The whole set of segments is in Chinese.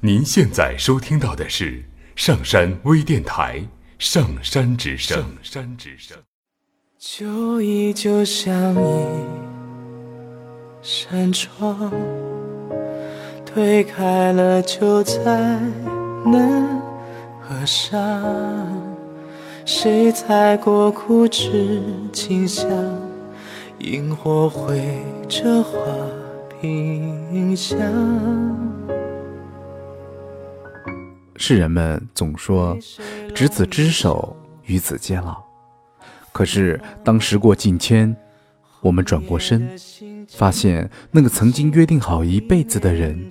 您现在收听到的是上山微电台《上山之声》。上山之声。旧忆就像一扇窗，推开了就再难合上。谁踩过枯枝清香？萤火绘着花屏香。世人们总说“执子之手，与子偕老”，可是当时过境迁，我们转过身，发现那个曾经约定好一辈子的人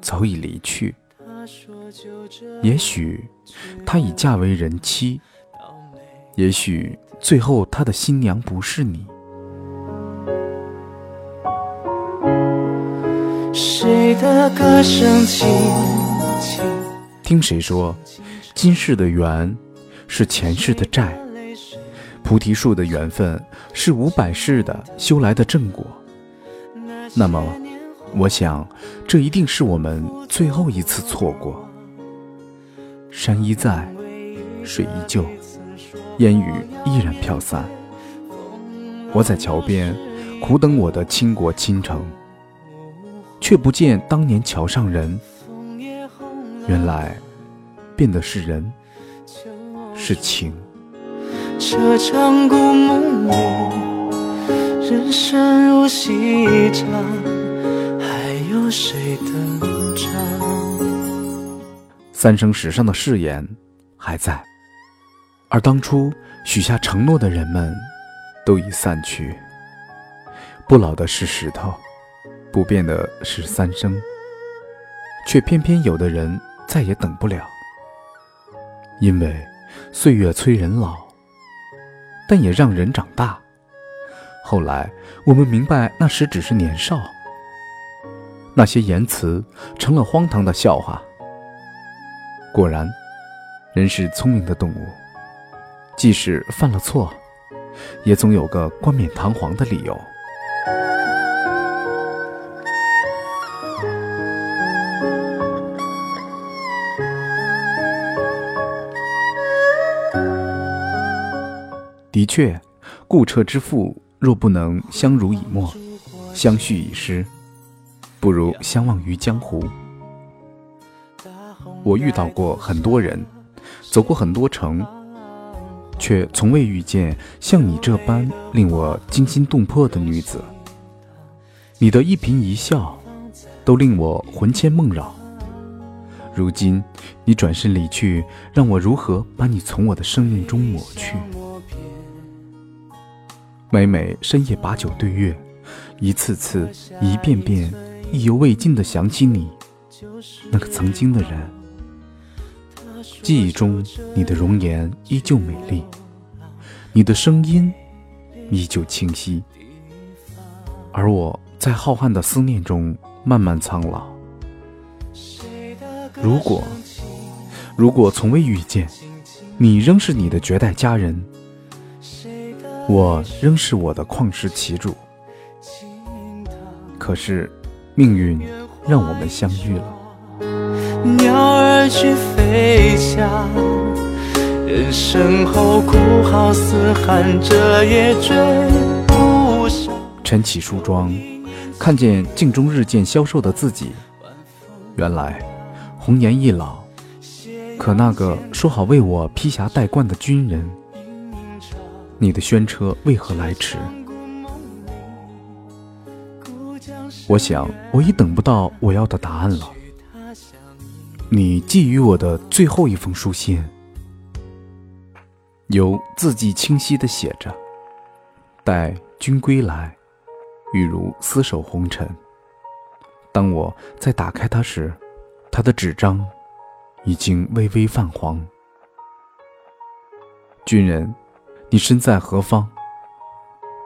早已离去。也许她已嫁为人妻，也许最后她的新娘不是你。谁的歌声轻轻？听谁说，今世的缘是前世的债，菩提树的缘分是五百世的修来的正果。那么，我想，这一定是我们最后一次错过。山依在，水依旧，烟雨依然飘散。我在桥边苦等我的倾国倾城，却不见当年桥上人。原来，变的是人，是情。这场故梦里，人生如戏一场，还有谁登场？三生石上的誓言还在，而当初许下承诺的人们，都已散去。不老的是石头，不变的是三生，却偏偏有的人。再也等不了，因为岁月催人老，但也让人长大。后来我们明白，那时只是年少，那些言辞成了荒唐的笑话。果然，人是聪明的动物，即使犯了错，也总有个冠冕堂皇的理由。的确，故彻之父若不能相濡以沫、相续以诗，不如相忘于江湖。我遇到过很多人，走过很多城，却从未遇见像你这般令我惊心动魄的女子。你的一颦一笑，都令我魂牵梦绕。如今你转身离去，让我如何把你从我的生命中抹去？每每深夜把酒对月，一次次、一遍遍、意犹未尽地想起你，那个曾经的人。记忆中，你的容颜依旧美丽，你的声音依旧清晰，而我在浩瀚的思念中慢慢苍老。如果，如果从未遇见，你仍是你的绝代佳人。我仍是我的旷世奇主，可是命运让我们相遇了。鸟儿去飞翔，人生后哭号嘶喊着也追不上。晨起梳妆，看见镜中日渐消瘦的自己，原来红颜易老。可那个说好为我披霞戴冠的军人。你的宣车为何来迟？我想，我已等不到我要的答案了。你寄予我的最后一封书信，有字迹清晰的写着：“待君归来，欲如厮守红尘。”当我再打开它时，它的纸张已经微微泛黄。军人。你身在何方？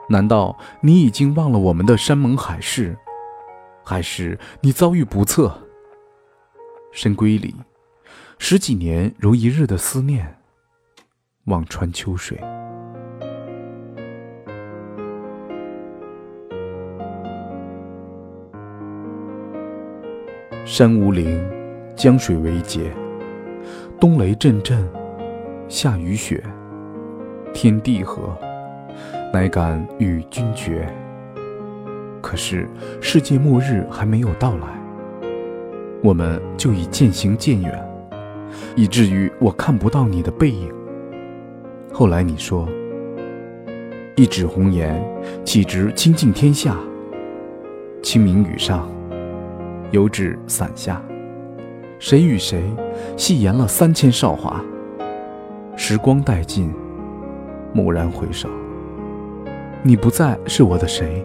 难道你已经忘了我们的山盟海誓，还是你遭遇不测？深闺里，十几年如一日的思念，望穿秋水。山无陵，江水为竭，冬雷阵阵，夏雨雪，天地合，乃敢与君绝。可是世界末日还没有到来，我们就已渐行渐远，以至于我看不到你的背影。后来你说，一纸红颜，岂值倾尽天下？清明雨上，油纸伞下，谁与谁戏言了三千韶华？时光殆尽，蓦然回首，你不再是我的谁，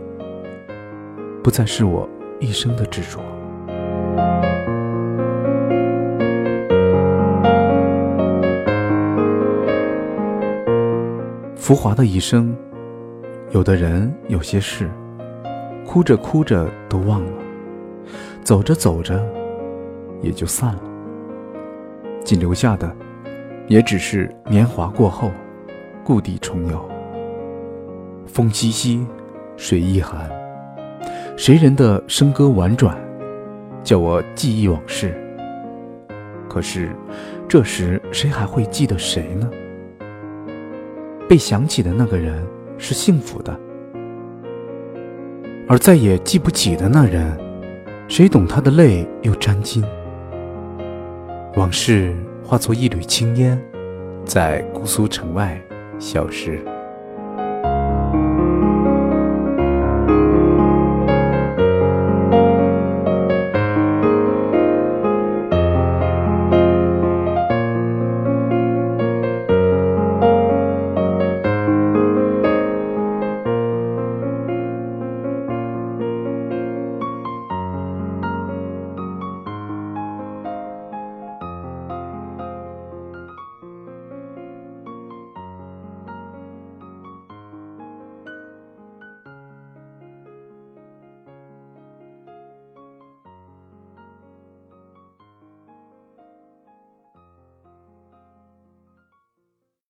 不再是我一生的执着。浮华的一生，有的人，有些事。哭着哭着都忘了，走着走着也就散了。仅留下的，也只是年华过后，故地重游。风凄凄，水亦寒。谁人的笙歌婉转，叫我记忆往事。可是，这时谁还会记得谁呢？被想起的那个人是幸福的。而再也记不起的那人，谁懂他的泪又沾巾？往事化作一缕青烟，在姑苏城外消失。